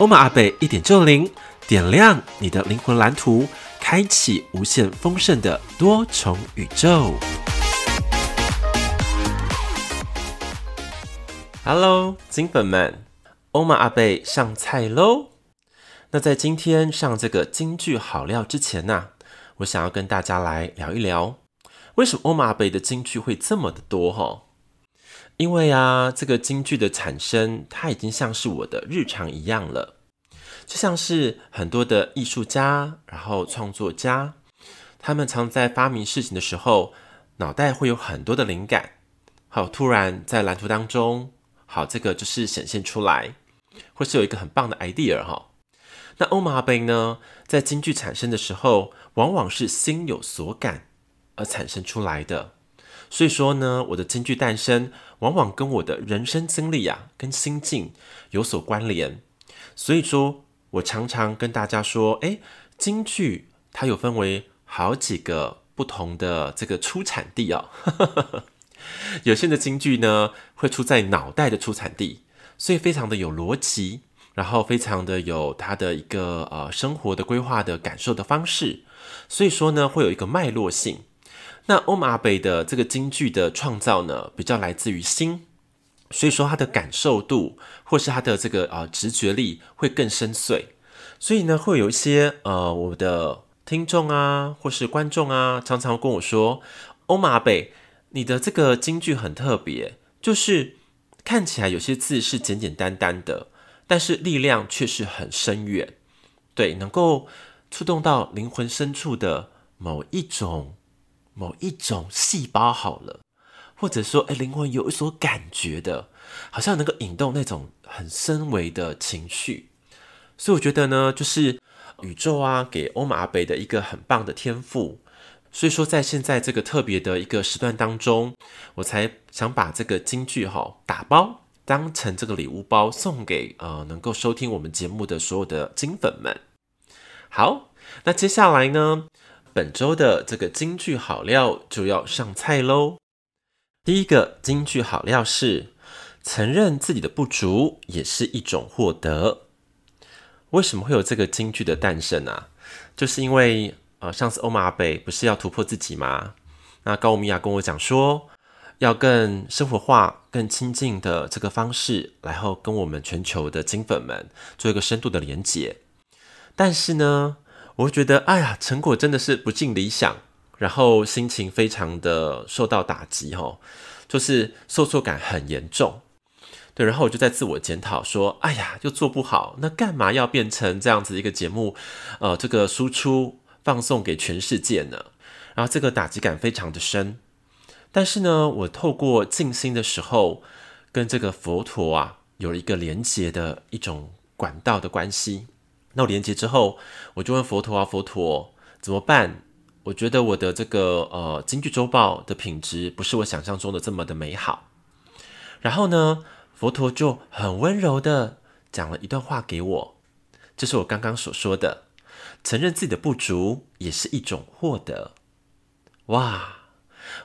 欧玛阿贝一点就灵，点亮你的灵魂蓝图，开启无限丰盛的多重宇宙。Hello，金粉们，欧玛阿贝上菜喽！那在今天上这个京剧好料之前呢、我想要跟大家来聊一聊，为什么欧玛阿贝的京剧会这么的多哈？因为啊，这个京剧的产生，它已经像是我的日常一样了，就像是很多的艺术家，然后创作家，他们常在发明事情的时候，脑袋会有很多的灵感，好，突然在蓝图当中，好，这个就是显现出来，或是有一个很棒的 idea 哈。那欧玛阿贝呢，在京剧产生的时候，往往是心有所感而产生出来的。所以说呢，我的京剧诞生往往跟我的人生经历啊，跟心境有所关联。所以说我常常跟大家说，诶，京剧它有分为好几个不同的这个出产地啊、哦。有些的京剧呢，会出在脑袋的出产地，所以非常的有逻辑，然后非常的有它的一个呃生活的规划的感受的方式。所以说呢，会有一个脉络性。那欧玛阿贝的这个京剧的创造呢，比较来自于心，所以说他的感受度或是他的这个呃直觉力会更深邃，所以呢，会有一些呃我的听众啊或是观众啊，常常跟我说，欧玛阿贝，你的这个京剧很特别，就是看起来有些字是简简单单的，但是力量却是很深远，对，能够触动到灵魂深处的某一种。某一种细胞好了，或者说，哎，灵魂有一所感觉的，好像能够引动那种很深微的情绪。所以我觉得呢，就是宇宙啊，给欧玛阿贝的一个很棒的天赋。所以说，在现在这个特别的一个时段当中，我才想把这个金句哈打包，当成这个礼物包送给呃能够收听我们节目的所有的金粉们。好，那接下来呢？本周的这个京剧好料就要上菜喽！第一个京剧好料是：承认自己的不足也是一种获得。为什么会有这个京剧的诞生啊？就是因为呃，上次欧玛阿贝不是要突破自己吗？那高米亚跟我讲说，要更生活化、更亲近的这个方式，然后跟我们全球的金粉们做一个深度的连结。但是呢，我会觉得，哎呀，成果真的是不尽理想，然后心情非常的受到打击，哦，就是受挫感很严重。对，然后我就在自我检讨说，哎呀，又做不好，那干嘛要变成这样子一个节目？呃，这个输出放送给全世界呢？然后这个打击感非常的深。但是呢，我透过静心的时候，跟这个佛陀啊，有了一个连接的一种管道的关系。那我连接之后，我就问佛陀啊，佛陀怎么办？我觉得我的这个呃京剧周报的品质不是我想象中的这么的美好。然后呢，佛陀就很温柔的讲了一段话给我，这是我刚刚所说的，承认自己的不足也是一种获得。哇！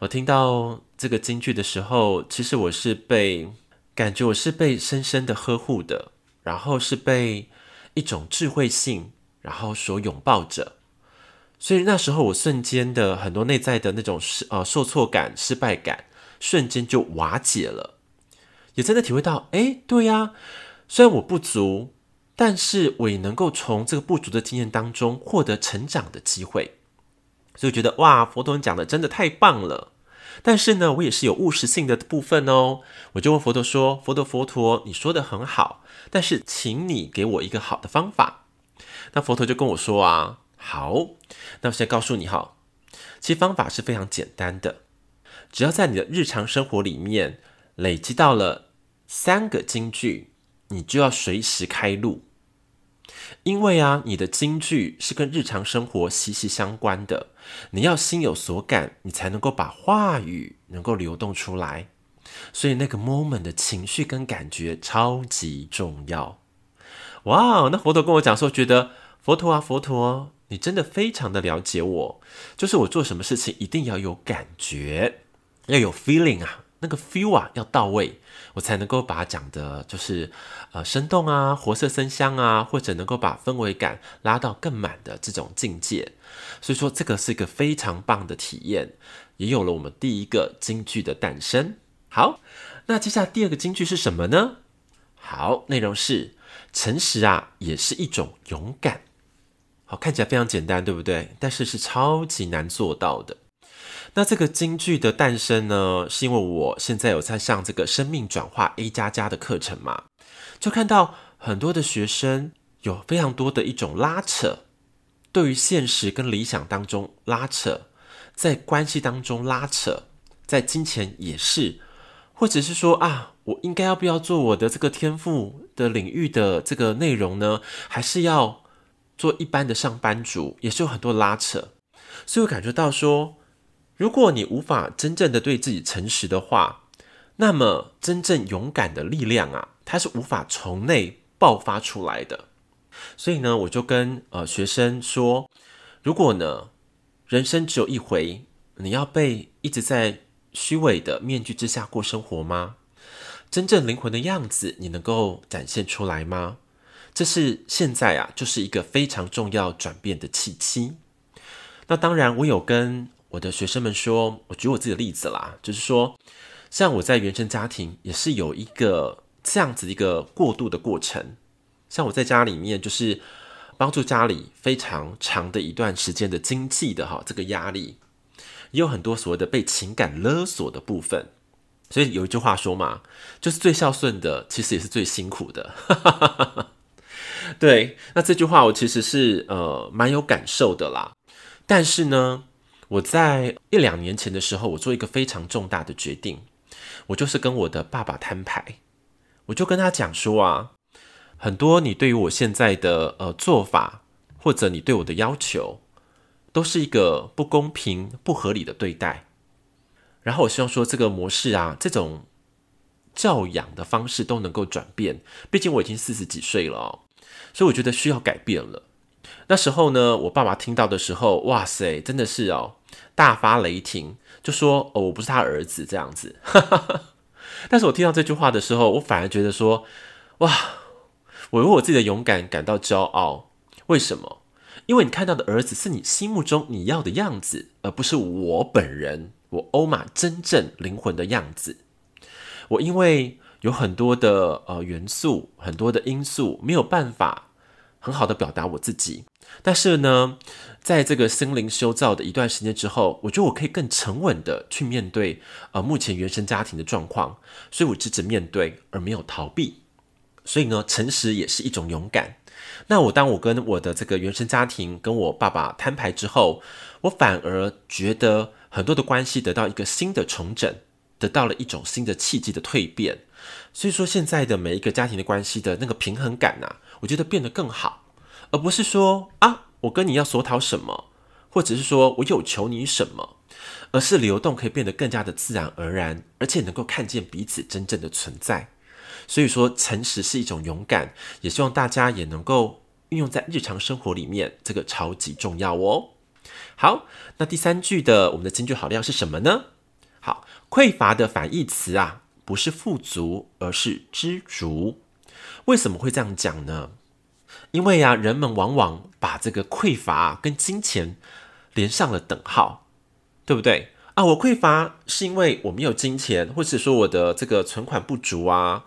我听到这个京剧的时候，其实我是被感觉我是被深深的呵护的，然后是被。一种智慧性，然后所拥抱着，所以那时候我瞬间的很多内在的那种失呃受挫感、失败感，瞬间就瓦解了，也真的体会到，哎，对呀，虽然我不足，但是我也能够从这个不足的经验当中获得成长的机会，所以觉得哇，佛陀讲的真的太棒了。但是呢，我也是有务实性的部分哦。我就问佛陀说：“佛陀，佛陀，你说的很好，但是请你给我一个好的方法。”那佛陀就跟我说：“啊，好，那我先告诉你哈，其实方法是非常简单的，只要在你的日常生活里面累积到了三个金句，你就要随时开路。因为啊，你的金句是跟日常生活息息相关的，你要心有所感，你才能够把话语能够流动出来。所以那个 moment 的情绪跟感觉超级重要。哇，那佛陀跟我讲说，觉得佛陀啊，佛陀，你真的非常的了解我，就是我做什么事情一定要有感觉，要有 feeling 啊。那个 feel 啊要到位，我才能够把它讲的，就是呃生动啊、活色生香啊，或者能够把氛围感拉到更满的这种境界。所以说，这个是一个非常棒的体验，也有了我们第一个京剧的诞生。好，那接下来第二个金句是什么呢？好，内容是诚实啊，也是一种勇敢。好，看起来非常简单，对不对？但是是超级难做到的。那这个金句的诞生呢，是因为我现在有在上这个生命转化 A 加加的课程嘛，就看到很多的学生有非常多的一种拉扯，对于现实跟理想当中拉扯，在关系当中拉扯，在金钱也是，或者是说啊，我应该要不要做我的这个天赋的领域的这个内容呢？还是要做一般的上班族，也是有很多拉扯，所以我感觉到说。如果你无法真正的对自己诚实的话，那么真正勇敢的力量啊，它是无法从内爆发出来的。所以呢，我就跟呃学生说，如果呢人生只有一回，你要被一直在虚伪的面具之下过生活吗？真正灵魂的样子，你能够展现出来吗？这是现在啊，就是一个非常重要转变的契机。那当然，我有跟。我的学生们说，我举我自己的例子啦，就是说，像我在原生家庭也是有一个这样子一个过渡的过程。像我在家里面，就是帮助家里非常长的一段时间的经济的哈这个压力，也有很多所谓的被情感勒索的部分。所以有一句话说嘛，就是最孝顺的其实也是最辛苦的。对，那这句话我其实是呃蛮有感受的啦，但是呢。我在一两年前的时候，我做一个非常重大的决定，我就是跟我的爸爸摊牌，我就跟他讲说啊，很多你对于我现在的呃做法，或者你对我的要求，都是一个不公平、不合理的对待。然后我希望说这个模式啊，这种教养的方式都能够转变。毕竟我已经四十几岁了哦，所以我觉得需要改变了。那时候呢，我爸爸听到的时候，哇塞，真的是哦。大发雷霆，就说：“哦，我不是他儿子这样子。”但是，我听到这句话的时候，我反而觉得说：“哇，我为我自己的勇敢感到骄傲。为什么？因为你看到的儿子是你心目中你要的样子，而不是我本人，我欧玛真正灵魂的样子。我因为有很多的呃元素，很多的因素，没有办法很好的表达我自己。但是呢，在这个心灵修造的一段时间之后，我觉得我可以更沉稳的去面对呃目前原生家庭的状况，所以我直直面对而没有逃避。所以呢，诚实也是一种勇敢。那我当我跟我的这个原生家庭跟我爸爸摊牌之后，我反而觉得很多的关系得到一个新的重整，得到了一种新的契机的蜕变。所以说，现在的每一个家庭的关系的那个平衡感啊，我觉得变得更好，而不是说啊。我跟你要索讨什么，或者是说我有求你什么，而是流动可以变得更加的自然而然，而且能够看见彼此真正的存在。所以说，诚实是一种勇敢，也希望大家也能够运用在日常生活里面，这个超级重要哦。好，那第三句的我们的金句好料是什么呢？好，匮乏的反义词啊，不是富足，而是知足。为什么会这样讲呢？因为呀，人们往往把这个匮乏跟金钱连上了等号，对不对啊？我匮乏是因为我没有金钱，或者说我的这个存款不足啊，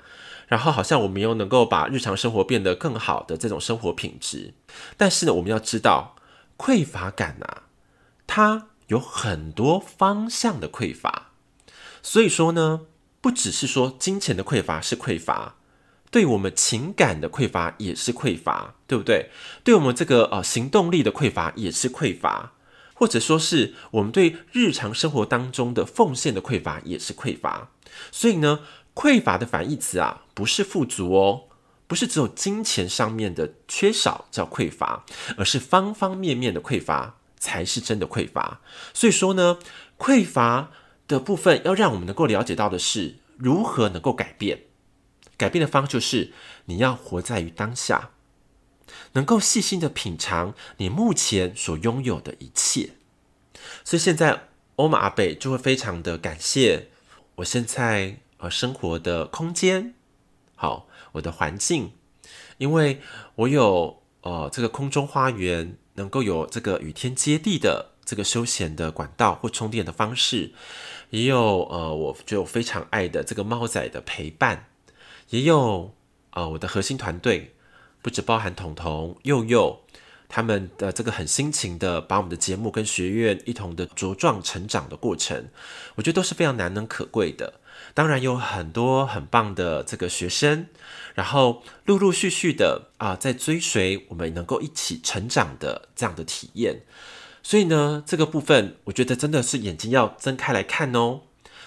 然后好像我们又能够把日常生活变得更好的这种生活品质。但是呢，我们要知道，匮乏感啊，它有很多方向的匮乏，所以说呢，不只是说金钱的匮乏是匮乏。对我们情感的匮乏也是匮乏，对不对？对我们这个呃行动力的匮乏也是匮乏，或者说是我们对日常生活当中的奉献的匮乏也是匮乏。所以呢，匮乏的反义词啊，不是富足哦，不是只有金钱上面的缺少叫匮乏，而是方方面面的匮乏才是真的匮乏。所以说呢，匮乏的部分要让我们能够了解到的是如何能够改变。改变的方就是你要活在于当下，能够细心的品尝你目前所拥有的一切。所以现在欧玛阿贝就会非常的感谢我现在呃生活的空间，好。我的环境，因为我有呃这个空中花园，能够有这个与天接地的这个休闲的管道或充电的方式，也有呃我就非常爱的这个猫仔的陪伴，也有呃我的核心团队，不只包含彤彤、佑佑他们的这个很辛勤的把我们的节目跟学院一同的茁壮成长的过程，我觉得都是非常难能可贵的。当然有很多很棒的这个学生，然后陆陆续续的啊，在追随我们能够一起成长的这样的体验。所以呢，这个部分我觉得真的是眼睛要睁开来看哦。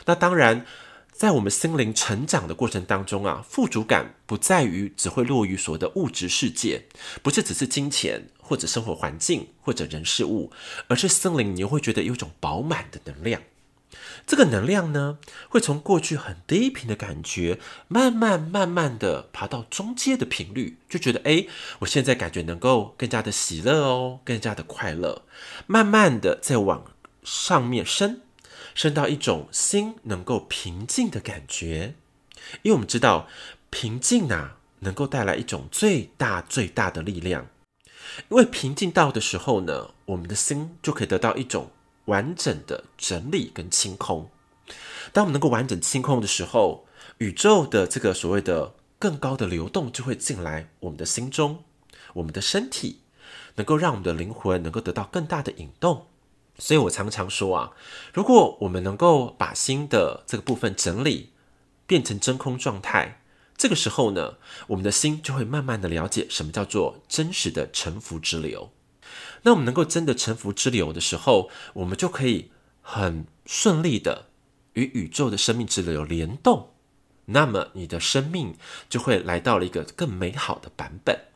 那当然，在我们心灵成长的过程当中啊，富足感不在于只会落于所谓的物质世界，不是只是金钱或者生活环境或者人事物，而是心灵你会觉得有一种饱满的能量。这个能量呢，会从过去很低频的感觉，慢慢慢慢的爬到中阶的频率，就觉得哎，我现在感觉能够更加的喜乐哦，更加的快乐，慢慢的再往上面升，升到一种心能够平静的感觉。因为我们知道平静啊，能够带来一种最大最大的力量。因为平静到的时候呢，我们的心就可以得到一种。完整的整理跟清空。当我们能够完整清空的时候，宇宙的这个所谓的更高的流动就会进来我们的心中，我们的身体能够让我们的灵魂能够得到更大的引动。所以我常常说啊，如果我们能够把心的这个部分整理变成真空状态，这个时候呢，我们的心就会慢慢的了解什么叫做真实的沉浮之流。那我们能够真的臣服之流的时候，我们就可以很顺利的与宇宙的生命之流联动。那么你的生命就会来到了一个更美好的版本。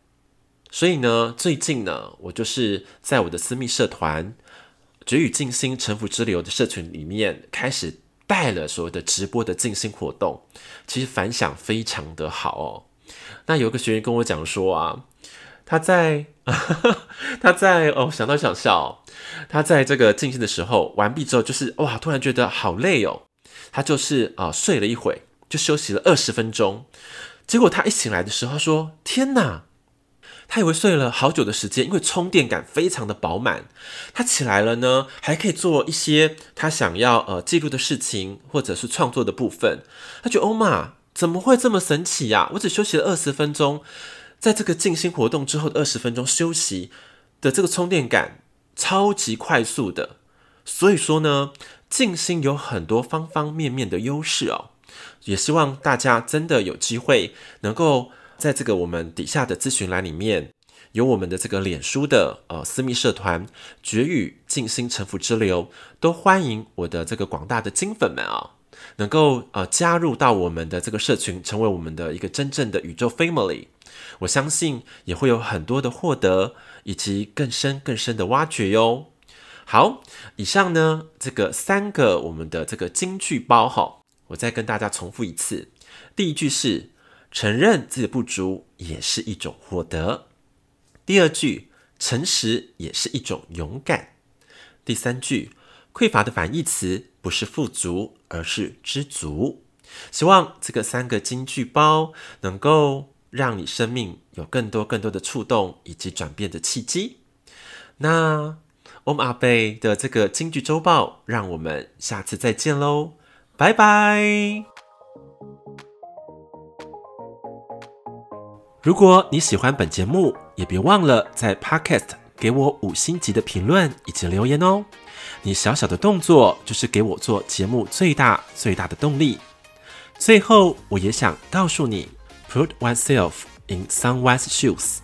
所以呢，最近呢，我就是在我的私密社团“觉与静心臣服之流”的社群里面，开始带了所谓的直播的静心活动，其实反响非常的好哦。那有个学员跟我讲说啊。他在，他在哦，想到想笑。他在这个静心的时候完毕之后，就是哇，突然觉得好累哦。他就是啊、睡了一会，就休息了二十分钟。结果他一醒来的时候，他说：“天哪！”他以为睡了好久的时间，因为充电感非常的饱满。他起来了呢，还可以做一些他想要呃记录的事情，或者是创作的部分。他觉得欧玛怎么会这么神奇呀、我只休息了二十分钟。在这个静心活动之后的二十分钟休息的这个充电感超级快速的，所以说呢，静心有很多方方面面的优势哦。也希望大家真的有机会能够在这个我们底下的咨询栏里面，有我们的这个脸书的呃私密社团“绝语静心沉浮之流”，都欢迎我的这个广大的金粉们啊、哦，能够呃加入到我们的这个社群，成为我们的一个真正的宇宙 family。我相信也会有很多的获得，以及更深更深的挖掘哟。好，以上呢这个三个我们的这个金句包哈，我再跟大家重复一次。第一句是承认自己的不足也是一种获得。第二句诚实也是一种勇敢。第三句匮乏的反义词不是富足，而是知足。希望这个三个金句包能够。让你生命有更多更多的触动以及转变的契机。那欧玛 ㄚ 贝的这个金句周报，让我们下次再见喽，拜拜！如果你喜欢本节目，也别忘了在 Podcast 给我五星级的评论以及留言哦。你小小的动作就是给我做节目最大最大的动力。最后，我也想告诉你。Put oneself in someone's shoes。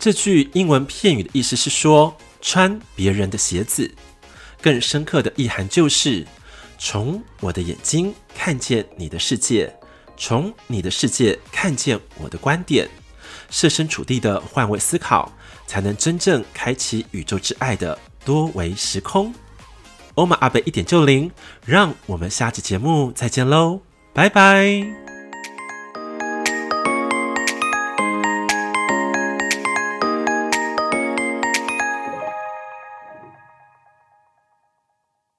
这句英文片语的意思是说，穿别人的鞋子。更深刻的意涵就是，从我的眼睛看见你的世界，从你的世界看见我的观点，设身处地的换位思考，才能真正开启宇宙之爱的多维时空。欧玛阿贝一点就灵，让我们下期节目再见喽，拜拜。